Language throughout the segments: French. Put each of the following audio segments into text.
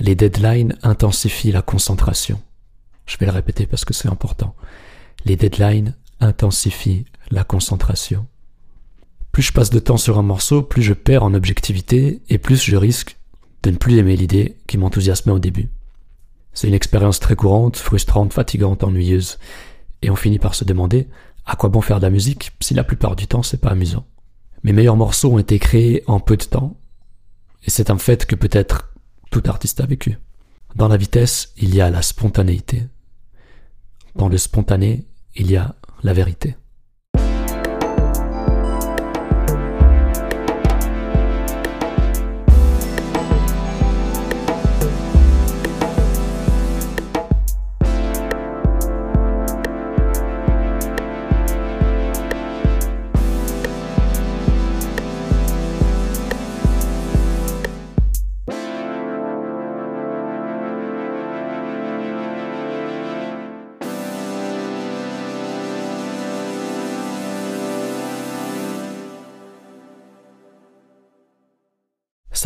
Les deadlines intensifient la concentration. Je vais le répéter parce que c'est important. Les deadlines intensifient la concentration. Plus je passe de temps sur un morceau, plus je perds en objectivité et plus je risque de ne plus aimer l'idée qui m'enthousiasmait au début. C'est une expérience très courante, frustrante, fatigante, ennuyeuse, et on finit par se demander à quoi bon faire de la musique si la plupart du temps c'est pas amusant. Mes meilleurs morceaux ont été créés en peu de temps, et c'est un fait que peut-être tout artiste a vécu. Dans la vitesse, il y a la spontanéité. Dans le spontané, il y a la vérité.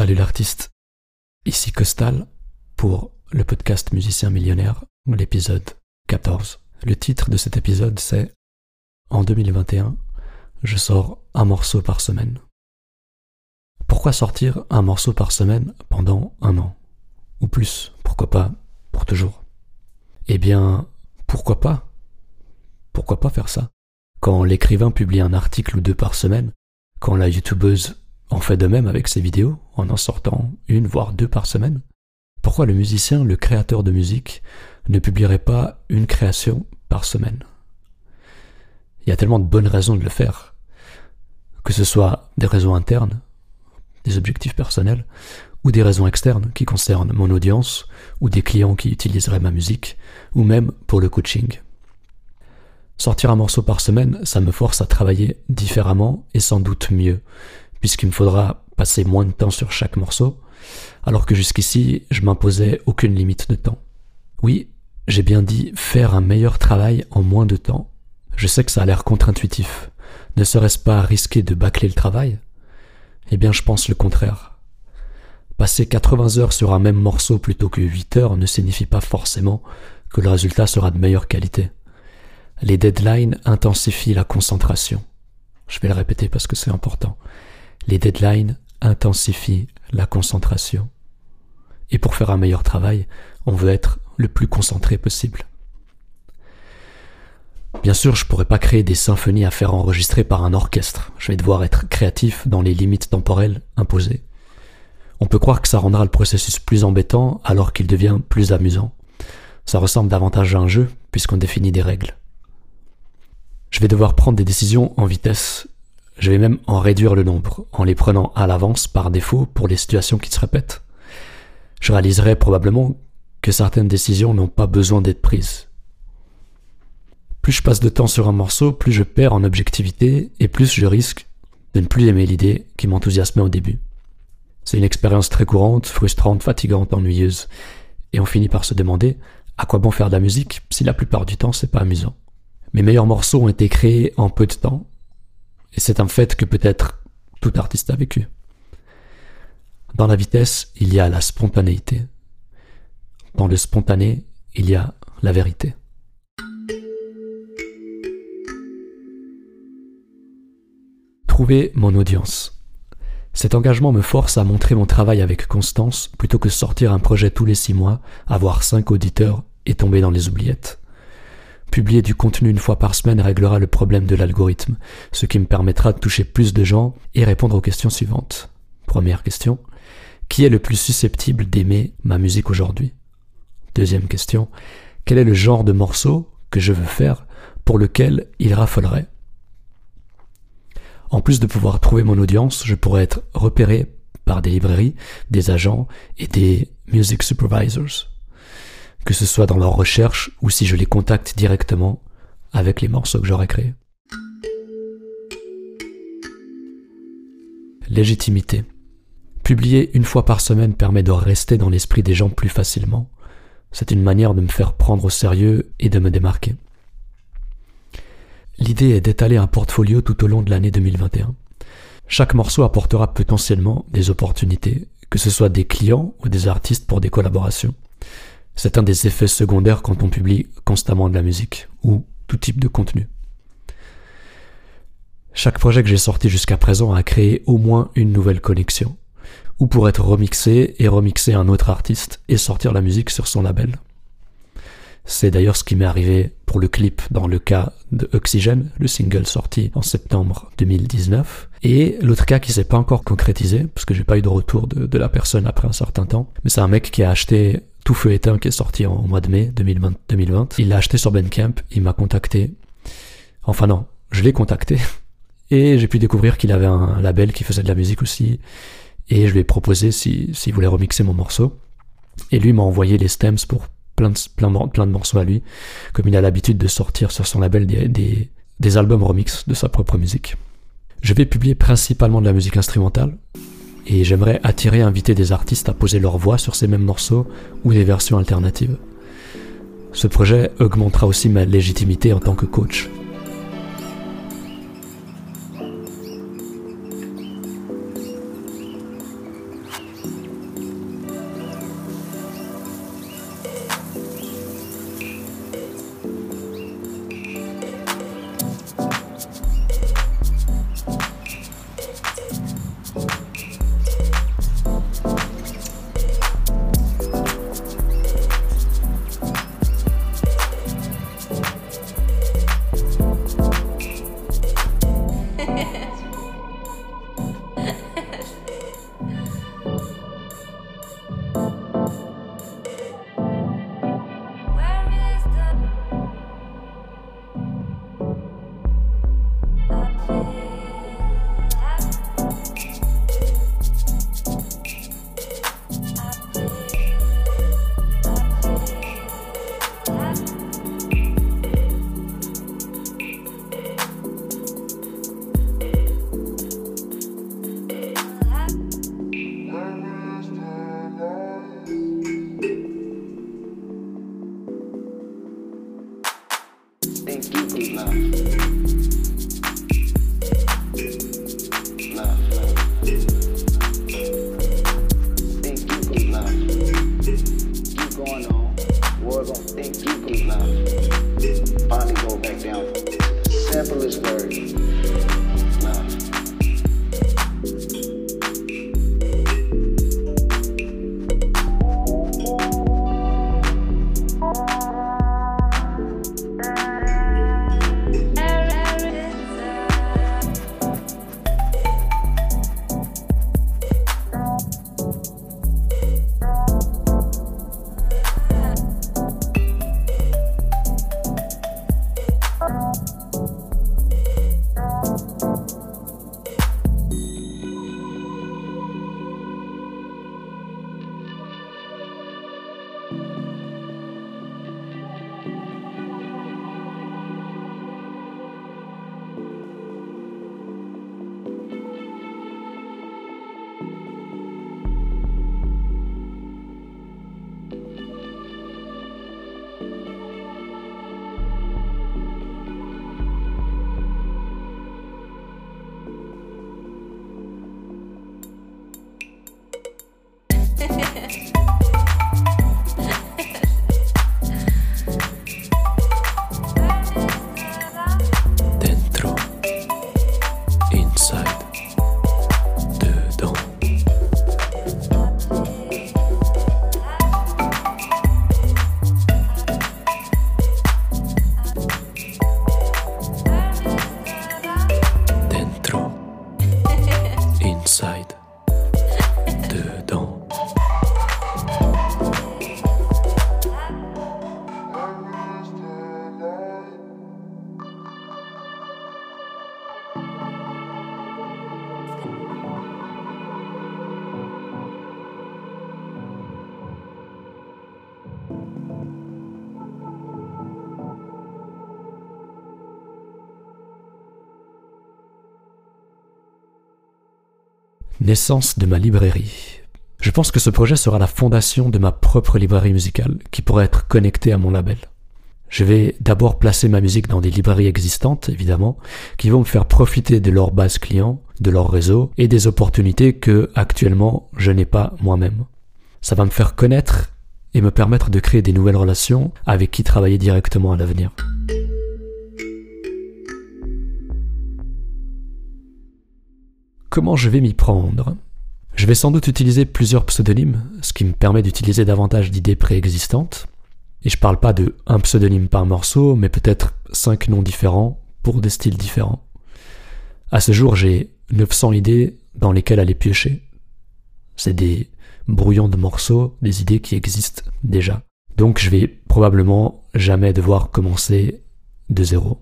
Salut l'artiste, ici Costal pour le podcast Musicien Millionnaire, l'épisode 14. Le titre de cet épisode c'est En 2021, je sors un morceau par semaine. Pourquoi sortir un morceau par semaine pendant un an? Ou plus, pourquoi pas pour toujours? Eh bien, pourquoi pas? Pourquoi pas faire ça? Quand l'écrivain publie un article ou deux par semaine, quand la youtubeuse en fait de même avec ses vidéos, en en sortant une voire deux par semaine. Pourquoi le musicien, le créateur de musique, ne publierait pas une création par semaine? Il y a tellement de bonnes raisons de le faire, que ce soit des raisons internes, des objectifs personnels, ou des raisons externes qui concernent mon audience, ou des clients qui utiliseraient ma musique, ou même pour le coaching. Sortir un morceau par semaine, ça me force à travailler différemment et sans doute mieux, puisqu'il me faudra passer moins de temps sur chaque morceau, alors que jusqu'ici, je m'imposais aucune limite de temps. Oui, j'ai bien dit faire un meilleur travail en moins de temps. Je sais que ça a l'air contre-intuitif. Ne serait-ce pas risquer de bâcler le travail? Eh bien, je pense le contraire. Passer 80 heures sur un même morceau plutôt que 8 heures ne signifie pas forcément que le résultat sera de meilleure qualité. Les deadlines intensifient la concentration. Je vais le répéter parce que c'est important. Les deadlines intensifient la concentration. Et pour faire un meilleur travail, on veut être le plus concentré possible. Bien sûr, je pourrais pas créer des symphonies à faire enregistrer par un orchestre. Je vais devoir être créatif dans les limites temporelles imposées. On peut croire que ça rendra le processus plus embêtant alors qu'il devient plus amusant. Ça ressemble davantage à un jeu puisqu'on définit des règles. Je vais devoir prendre des décisions en vitesse je vais même en réduire le nombre, en les prenant à l'avance par défaut pour les situations qui se répètent. Je réaliserai probablement que certaines décisions n'ont pas besoin d'être prises. Plus je passe de temps sur un morceau, plus je perds en objectivité et plus je risque de ne plus aimer l'idée qui m'enthousiasmait au début. C'est une expérience très courante, frustrante, fatigante, ennuyeuse, et on finit par se demander à quoi bon faire de la musique si la plupart du temps c'est pas amusant. Mes meilleurs morceaux ont été créés en peu de temps et c'est un fait que peut-être tout artiste a vécu. Dans la vitesse, il y a la spontanéité. Dans le spontané, il y a la vérité. Trouver mon audience. Cet engagement me force à montrer mon travail avec constance plutôt que sortir un projet tous les six mois, avoir cinq auditeurs et tomber dans les oubliettes. Publier du contenu une fois par semaine réglera le problème de l'algorithme, ce qui me permettra de toucher plus de gens et répondre aux questions suivantes. Première question. Qui est le plus susceptible d'aimer ma musique aujourd'hui? Deuxième question. Quel est le genre de morceau que je veux faire pour lequel il raffolerait? En plus de pouvoir trouver mon audience, je pourrais être repéré par des librairies, des agents et des music supervisors que ce soit dans leur recherche ou si je les contacte directement avec les morceaux que j'aurais créés. Légitimité. Publier une fois par semaine permet de rester dans l'esprit des gens plus facilement. C'est une manière de me faire prendre au sérieux et de me démarquer. L'idée est d'étaler un portfolio tout au long de l'année 2021. Chaque morceau apportera potentiellement des opportunités que ce soit des clients ou des artistes pour des collaborations. C'est un des effets secondaires quand on publie constamment de la musique ou tout type de contenu. Chaque projet que j'ai sorti jusqu'à présent a créé au moins une nouvelle connexion, ou pour être remixé et remixer un autre artiste et sortir la musique sur son label. C'est d'ailleurs ce qui m'est arrivé pour le clip dans le cas de Oxygen, le single sorti en septembre 2019. Et l'autre cas qui s'est pas encore concrétisé, parce que j'ai pas eu de retour de, la personne après un certain temps, mais c'est un mec qui a acheté Tout Feu Éteint qui est sorti en, mois de mai 2020. 2020. Il l'a acheté sur Bandcamp, il m'a contacté. Enfin non, je l'ai contacté. Et j'ai pu découvrir qu'il avait un label qui faisait de la musique aussi. Et je lui ai proposé s'il si, voulait remixer mon morceau. Et lui m'a envoyé les stems pour plein de, plein, plein de morceaux à lui, comme il a l'habitude de sortir sur son label des, des, albums remix de sa propre musique. Je vais publier principalement de la musique instrumentale, et j'aimerais attirer et inviter des artistes à poser leur voix sur ces mêmes morceaux ou des versions alternatives. Ce projet augmentera aussi ma légitimité en tant que coach. Naissance de ma librairie. Je pense que ce projet sera la fondation de ma propre librairie musicale qui pourra être connectée à mon label. Je vais d'abord placer ma musique dans des librairies existantes, évidemment, qui vont me faire profiter de leur base client de leur réseau et des opportunités que actuellement je n'ai pas moi-même. Ça va me faire connaître et me permettre de créer des nouvelles relations avec qui travailler directement à l'avenir. Comment je vais m'y prendre Je vais sans doute utiliser plusieurs pseudonymes, ce qui me permet d'utiliser davantage d'idées préexistantes. Et je parle pas de un pseudonyme par morceau, mais peut-être cinq noms différents pour des styles différents. À ce jour, j'ai 900 idées dans lesquelles aller piocher. C'est des brouillons de morceaux, des idées qui existent déjà. Donc je vais probablement jamais devoir commencer de zéro.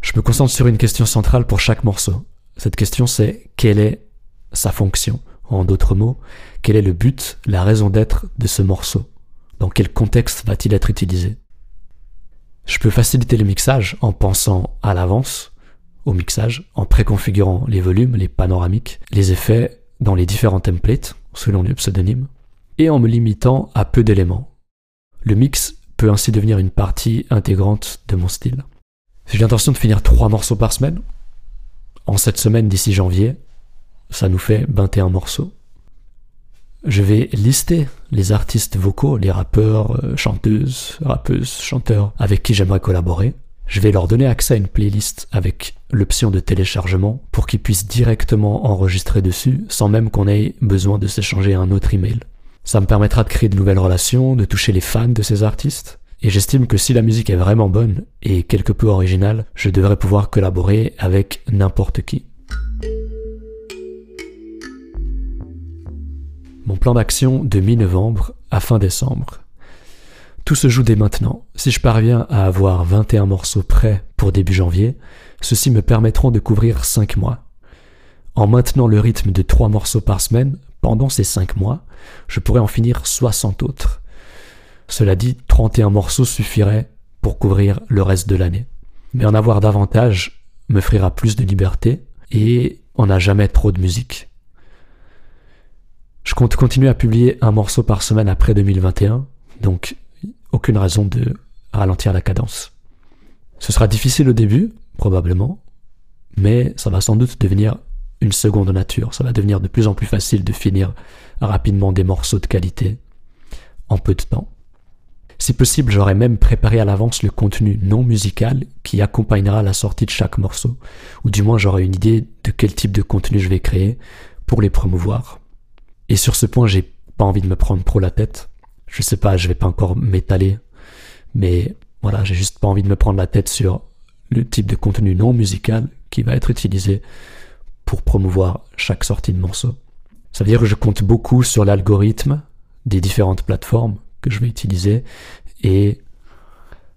Je me concentre sur une question centrale pour chaque morceau. Cette question c'est quelle est sa fonction? En d'autres mots, quel est le but, la raison d'être de ce morceau? Dans quel contexte va-t-il être utilisé? Je peux faciliter le mixage en pensant à l'avance au mixage, en préconfigurant les volumes, les panoramiques, les effets dans les différents templates, selon les pseudonymes, et en me limitant à peu d'éléments. Le mix peut ainsi devenir une partie intégrante de mon style. J'ai l'intention de finir trois morceaux par semaine, en cette semaine d'ici janvier, ça nous fait 21 morceaux. Je vais lister les artistes vocaux, les rappeurs, euh, chanteuses, rappeuses, chanteurs avec qui j'aimerais collaborer. Je vais leur donner accès à une playlist avec l'option de téléchargement pour qu'ils puissent directement enregistrer dessus sans même qu'on ait besoin de s'échanger un autre email. Ça me permettra de créer de nouvelles relations, de toucher les fans de ces artistes et j'estime que si la musique est vraiment bonne et quelque peu originale, je devrais pouvoir collaborer avec n'importe qui. Mon plan d'action de mi-novembre à fin décembre. Tout se joue dès maintenant. Si je parviens à avoir 21 morceaux prêts pour début janvier, ceux-ci me permettront de couvrir 5 mois. En maintenant le rythme de 3 morceaux par semaine, pendant ces 5 mois, je pourrais en finir 60 autres. Cela dit, 31 morceaux suffiraient pour couvrir le reste de l'année. Mais en avoir davantage m'offrira plus de liberté et on n'a jamais trop de musique. Je compte continuer à publier un morceau par semaine après 2021, donc aucune raison de ralentir la cadence. Ce sera difficile au début, probablement, mais ça va sans doute devenir une seconde nature. Ça va devenir de plus en plus facile de finir rapidement des morceaux de qualité en peu de temps. Si possible, j'aurais même préparé à l'avance le contenu non musical qui accompagnera la sortie de chaque morceau, ou du moins j'aurai une idée de quel type de contenu je vais créer pour les promouvoir. Et sur ce point, j'ai pas envie de me prendre trop la tête. Je sais pas, je vais pas encore m'étaler, mais voilà, j'ai juste pas envie de me prendre la tête sur le type de contenu non musical qui va être utilisé pour promouvoir chaque sortie de morceau. Ça veut dire que je compte beaucoup sur l'algorithme des différentes plateformes que je vais utiliser et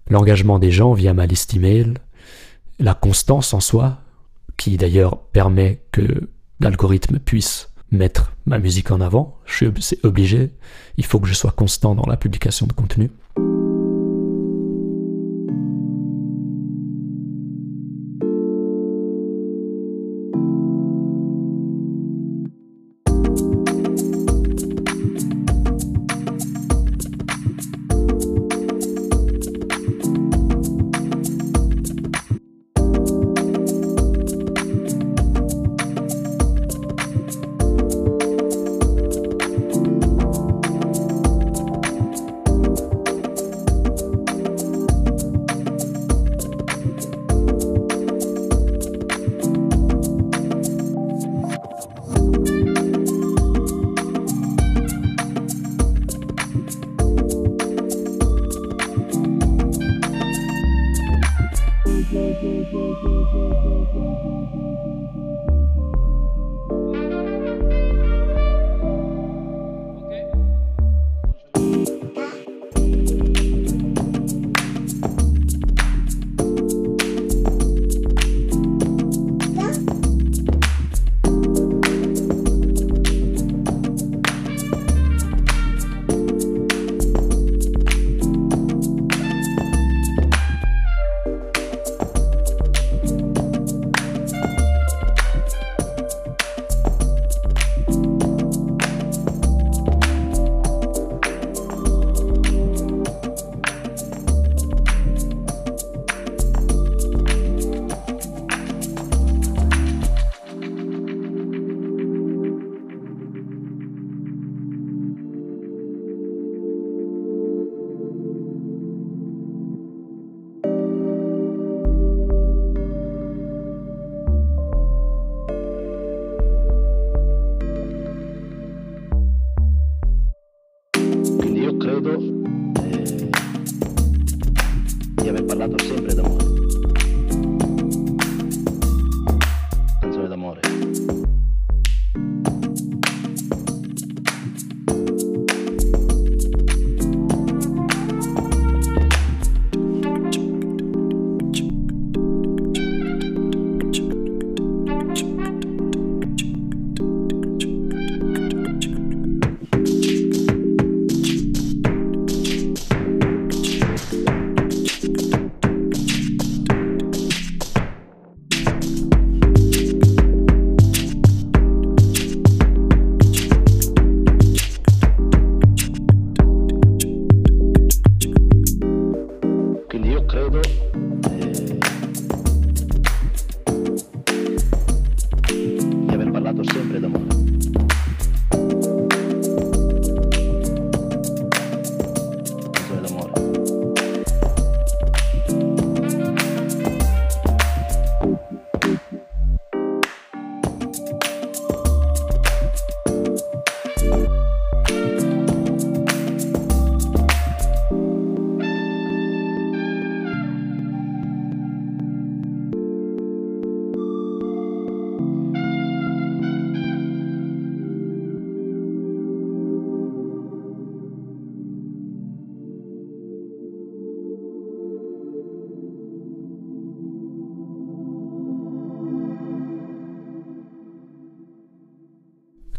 l'engagement des gens via ma liste email, la constance en soi, qui d'ailleurs permet que l'algorithme puisse mettre ma musique en avant. Suis obligé, il faut que je sois constant dans la publication de contenu.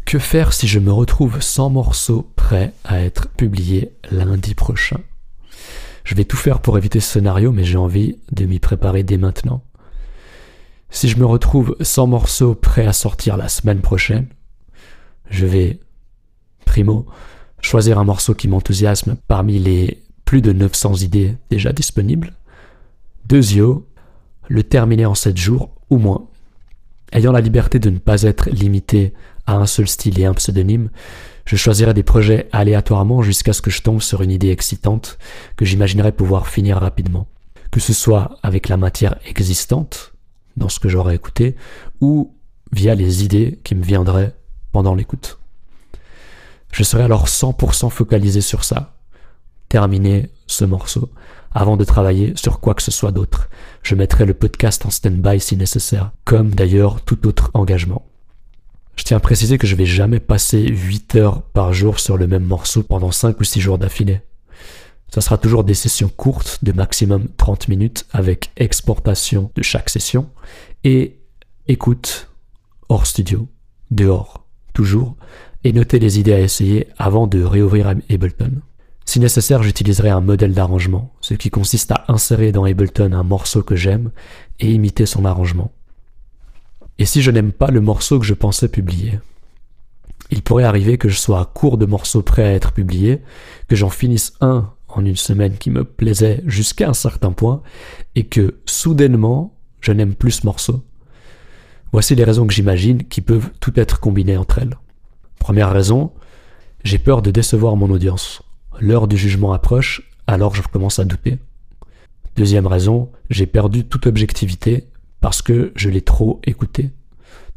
Que faire si je me retrouve sans morceau prêt à être publié lundi prochain? Je vais tout faire pour éviter ce scénario, mais j'ai envie de m'y préparer dès maintenant. Si je me retrouve sans morceau prêt à sortir la semaine prochaine, je vais, primo, choisir un morceau qui m'enthousiasme parmi les plus de 900 idées déjà disponibles. Deuxio, le terminer en 7 jours ou moins. Ayant la liberté de ne pas être limité à un seul style et un pseudonyme, je choisirai des projets aléatoirement jusqu'à ce que je tombe sur une idée excitante que j'imaginerais pouvoir finir rapidement. Que ce soit avec la matière existante, dans ce que j'aurais écouté, ou via les idées qui me viendraient pendant l'écoute. Je serai alors 100% focalisé sur ça, terminer ce morceau, avant de travailler sur quoi que ce soit d'autre. Je mettrai le podcast en stand-by si nécessaire, comme d'ailleurs tout autre engagement. Je tiens à préciser que je vais jamais passer 8 heures par jour sur le même morceau pendant 5 ou 6 jours d'affilée. Ça sera toujours des sessions courtes de maximum 30 minutes avec exportation de chaque session et écoute hors studio, dehors, toujours, et noter les idées à essayer avant de réouvrir Ableton. Si nécessaire, j'utiliserai un modèle d'arrangement, ce qui consiste à insérer dans Ableton un morceau que j'aime et imiter son arrangement. Et si je n'aime pas le morceau que je pensais publier Il pourrait arriver que je sois à court de morceaux prêts à être publiés, que j'en finisse un en une semaine qui me plaisait jusqu'à un certain point, et que soudainement je n'aime plus ce morceau. Voici les raisons que j'imagine qui peuvent tout être combinées entre elles. Première raison, j'ai peur de décevoir mon audience. L'heure du jugement approche, alors je commence à douter. Deuxième raison, j'ai perdu toute objectivité parce que je l'ai trop écouté.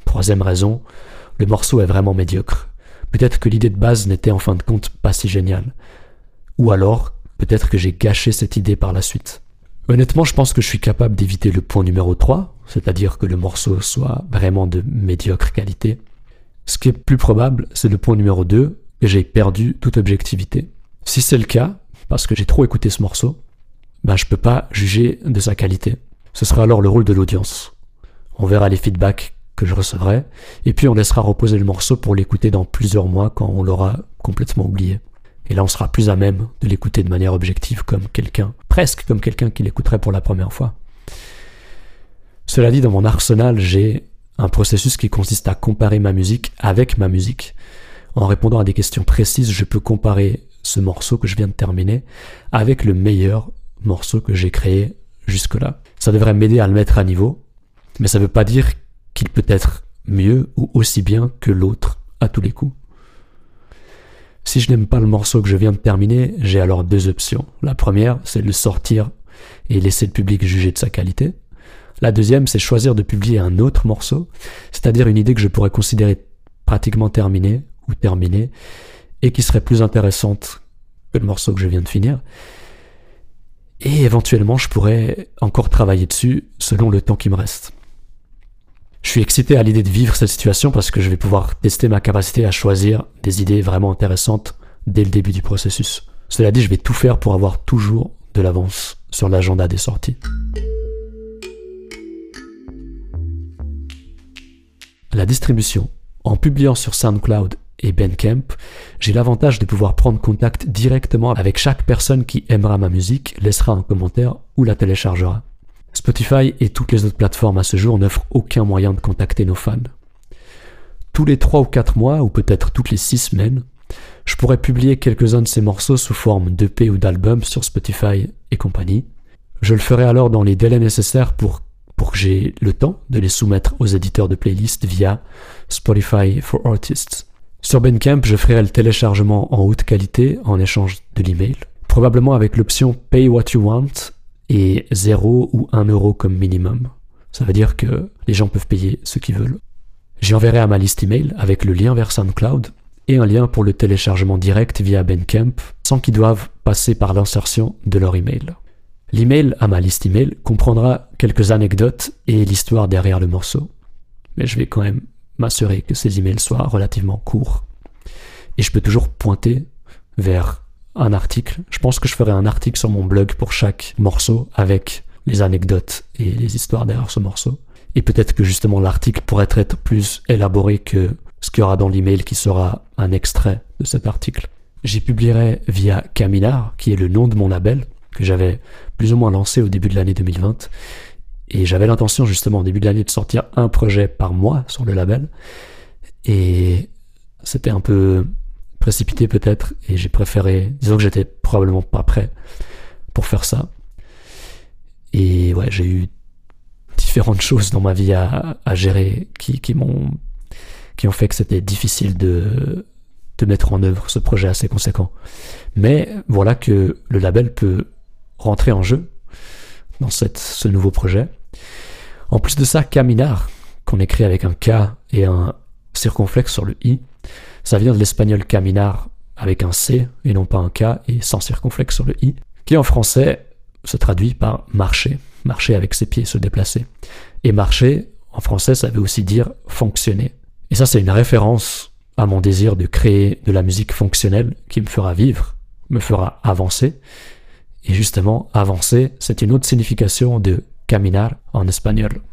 Troisième raison, le morceau est vraiment médiocre. Peut-être que l'idée de base n'était en fin de compte pas si géniale. Ou alors, peut-être que j'ai gâché cette idée par la suite. Honnêtement, je pense que je suis capable d'éviter le point numéro 3, c'est-à-dire que le morceau soit vraiment de médiocre qualité. Ce qui est plus probable, c'est le point numéro 2, que j'ai perdu toute objectivité. Si c'est le cas, parce que j'ai trop écouté ce morceau, ben je peux pas juger de sa qualité. Ce sera alors le rôle de l'audience. On verra les feedbacks que je recevrai, et puis on laissera reposer le morceau pour l'écouter dans plusieurs mois quand on l'aura complètement oublié. Et là, on sera plus à même de l'écouter de manière objective comme quelqu'un, presque comme quelqu'un qui l'écouterait pour la première fois. Cela dit, dans mon arsenal, j'ai un processus qui consiste à comparer ma musique avec ma musique. En répondant à des questions précises, je peux comparer ce morceau que je viens de terminer avec le meilleur morceau que j'ai créé jusque-là. Ça devrait m'aider à le mettre à niveau, mais ça ne veut pas dire qu'il peut être mieux ou aussi bien que l'autre à tous les coups. Si je n'aime pas le morceau que je viens de terminer, j'ai alors deux options. La première, c'est de le sortir et laisser le public juger de sa qualité. La deuxième, c'est choisir de publier un autre morceau, c'est-à-dire une idée que je pourrais considérer pratiquement terminée ou terminée, et qui serait plus intéressante que le morceau que je viens de finir. Et éventuellement, je pourrais encore travailler dessus selon le temps qui me reste. Je suis excité à l'idée de vivre cette situation parce que je vais pouvoir tester ma capacité à choisir des idées vraiment intéressantes dès le début du processus. Cela dit, je vais tout faire pour avoir toujours de l'avance sur l'agenda des sorties. La distribution. En publiant sur SoundCloud et Bandcamp, j'ai l'avantage de pouvoir prendre contact directement avec chaque personne qui aimera ma musique, laissera un commentaire ou la téléchargera. Spotify et toutes les autres plateformes à ce jour n'offrent aucun moyen de contacter nos fans. Tous les 3 ou 4 mois, ou peut-être toutes les 6 semaines, je pourrais publier quelques-uns de ces morceaux sous forme d'EP ou d'album sur Spotify et compagnie. Je le ferai alors dans les délais nécessaires pour, pour que j'ai le temps de les soumettre aux éditeurs de playlists via Spotify for Artists. Sur Bandcamp, je ferai le téléchargement en haute qualité en échange de l'email, probablement avec l'option Pay What You Want et 0 ou 1 euro comme minimum. Ça veut dire que les gens peuvent payer ce qu'ils veulent. J'y enverrai à ma liste email avec le lien vers SoundCloud et un lien pour le téléchargement direct via Bandcamp sans qu'ils doivent passer par l'insertion de leur email. L'email à ma liste email comprendra quelques anecdotes et l'histoire derrière le morceau. Mais je vais quand même m'assurer que ces emails soient relativement courts. Et je peux toujours pointer vers un article. Je pense que je ferai un article sur mon blog pour chaque morceau avec les anecdotes et les histoires derrière ce morceau. Et peut-être que justement l'article pourrait être plus élaboré que ce qu'il y aura dans l'email qui sera un extrait de cet article. J'y publierai via Caminar, qui est le nom de mon label, que j'avais plus ou moins lancé au début de l'année 2020. Et j'avais l'intention justement au début de l'année de sortir un projet par mois sur le label. Et c'était un peu précipité peut-être et j'ai préféré, disons que j'étais probablement pas prêt pour faire ça. Et ouais, j'ai eu différentes choses dans ma vie à, gérer qui, qui m'ont qui ont fait que c'était difficile de, de mettre en œuvre ce projet assez conséquent. Mais voilà que le label peut rentrer en jeu dans cette, ce nouveau projet. En plus de ça, Caminar, qu'on écrit avec un K et un circonflexe sur le I, ça vient de l'espagnol caminar avec un C et non pas un K et sans circonflexe sur le I, qui en français se traduit par marcher, marcher avec ses pieds, se déplacer. Et marcher, en français, ça veut aussi dire fonctionner. Et ça, c'est une référence à mon désir de créer de la musique fonctionnelle qui me fera vivre, me fera avancer. Et justement, avancer, c'est une autre signification de caminar en espagnol.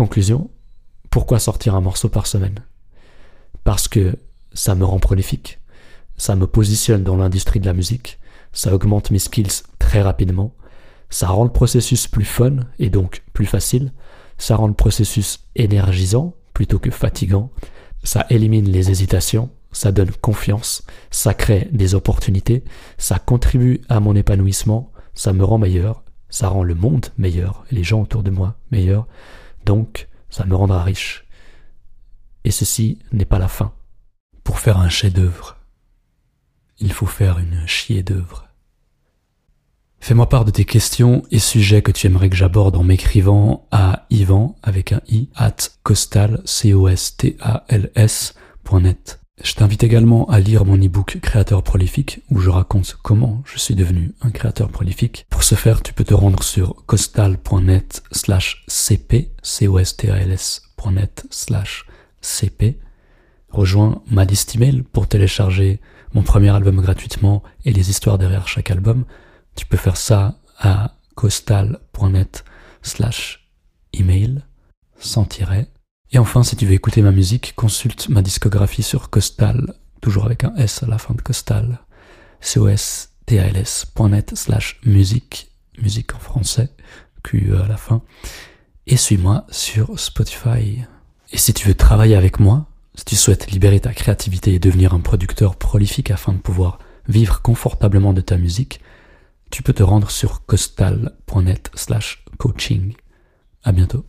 Conclusion, pourquoi sortir un morceau par semaine? Parce que ça me rend prolifique, ça me positionne dans l'industrie de la musique, ça augmente mes skills très rapidement, ça rend le processus plus fun et donc plus facile, ça rend le processus énergisant plutôt que fatigant, ça élimine les hésitations, ça donne confiance, ça crée des opportunités, ça contribue à mon épanouissement, ça me rend meilleur, ça rend le monde meilleur, les gens autour de moi meilleurs, donc ça me rendra riche. Et ceci n'est pas la fin. Pour faire un chef-d'œuvre, il faut faire une chier d'œuvre. Fais-moi part de tes questions et sujets que tu aimerais que j'aborde en m'écrivant à Ivan avec un i at costal Je t'invite également à lire mon e-book Créateur prolifique où je raconte comment je suis devenu un créateur prolifique. Pour ce faire, tu peux te rendre sur costal.net slash cp, c o s t a l s.net slash cp. Rejoins ma liste email pour télécharger mon premier album gratuitement et les histoires derrière chaque album. Tu peux faire ça à costal.net slash email sans tiret. Et enfin, si tu veux écouter ma musique, consulte ma discographie sur Costal, toujours avec un S à la fin de Costal, c-o-s-t-a-l-s.net slash musique, musique en français, Q e à la fin, et suis-moi sur Spotify. Et si tu veux travailler avec moi, si tu souhaites libérer ta créativité et devenir un producteur prolifique afin de pouvoir vivre confortablement de ta musique, tu peux te rendre sur costal.net slash coaching. À bientôt.